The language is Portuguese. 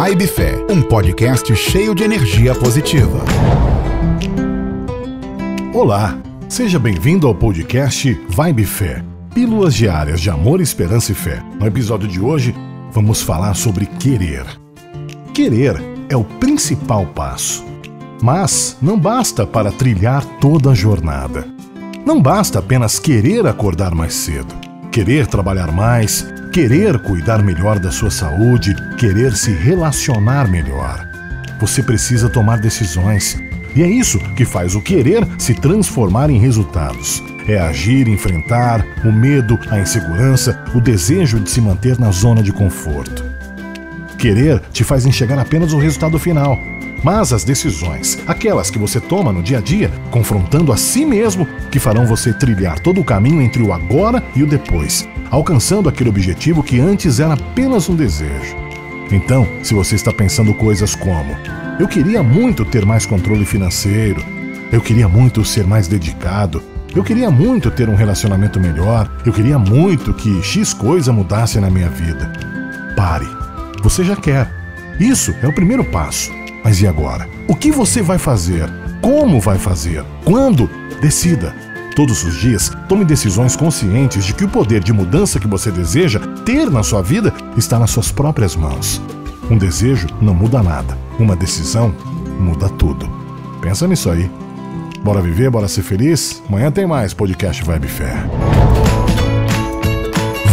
Vibe Fé, um podcast cheio de energia positiva. Olá, seja bem-vindo ao podcast Vibe Fé. Pílulas diárias de amor, esperança e fé. No episódio de hoje, vamos falar sobre querer. Querer é o principal passo. Mas não basta para trilhar toda a jornada. Não basta apenas querer acordar mais cedo, querer trabalhar mais, querer cuidar melhor da sua saúde, querer se relacionar melhor. Você precisa tomar decisões. E é isso que faz o querer se transformar em resultados. É agir, enfrentar o medo, a insegurança, o desejo de se manter na zona de conforto. Querer te faz enxergar apenas o resultado final, mas as decisões, aquelas que você toma no dia a dia, confrontando a si mesmo, que farão você trilhar todo o caminho entre o agora e o depois, alcançando aquele objetivo que antes era apenas um desejo. Então, se você está pensando coisas como: eu queria muito ter mais controle financeiro, eu queria muito ser mais dedicado, eu queria muito ter um relacionamento melhor, eu queria muito que X coisa mudasse na minha vida. Pare. Você já quer. Isso é o primeiro passo. Mas e agora? O que você vai fazer? Como vai fazer? Quando? Decida. Todos os dias, tome decisões conscientes de que o poder de mudança que você deseja ter na sua vida está nas suas próprias mãos. Um desejo não muda nada. Uma decisão muda tudo. Pensa nisso aí. Bora viver, bora ser feliz? Amanhã tem mais podcast Vibe Fé.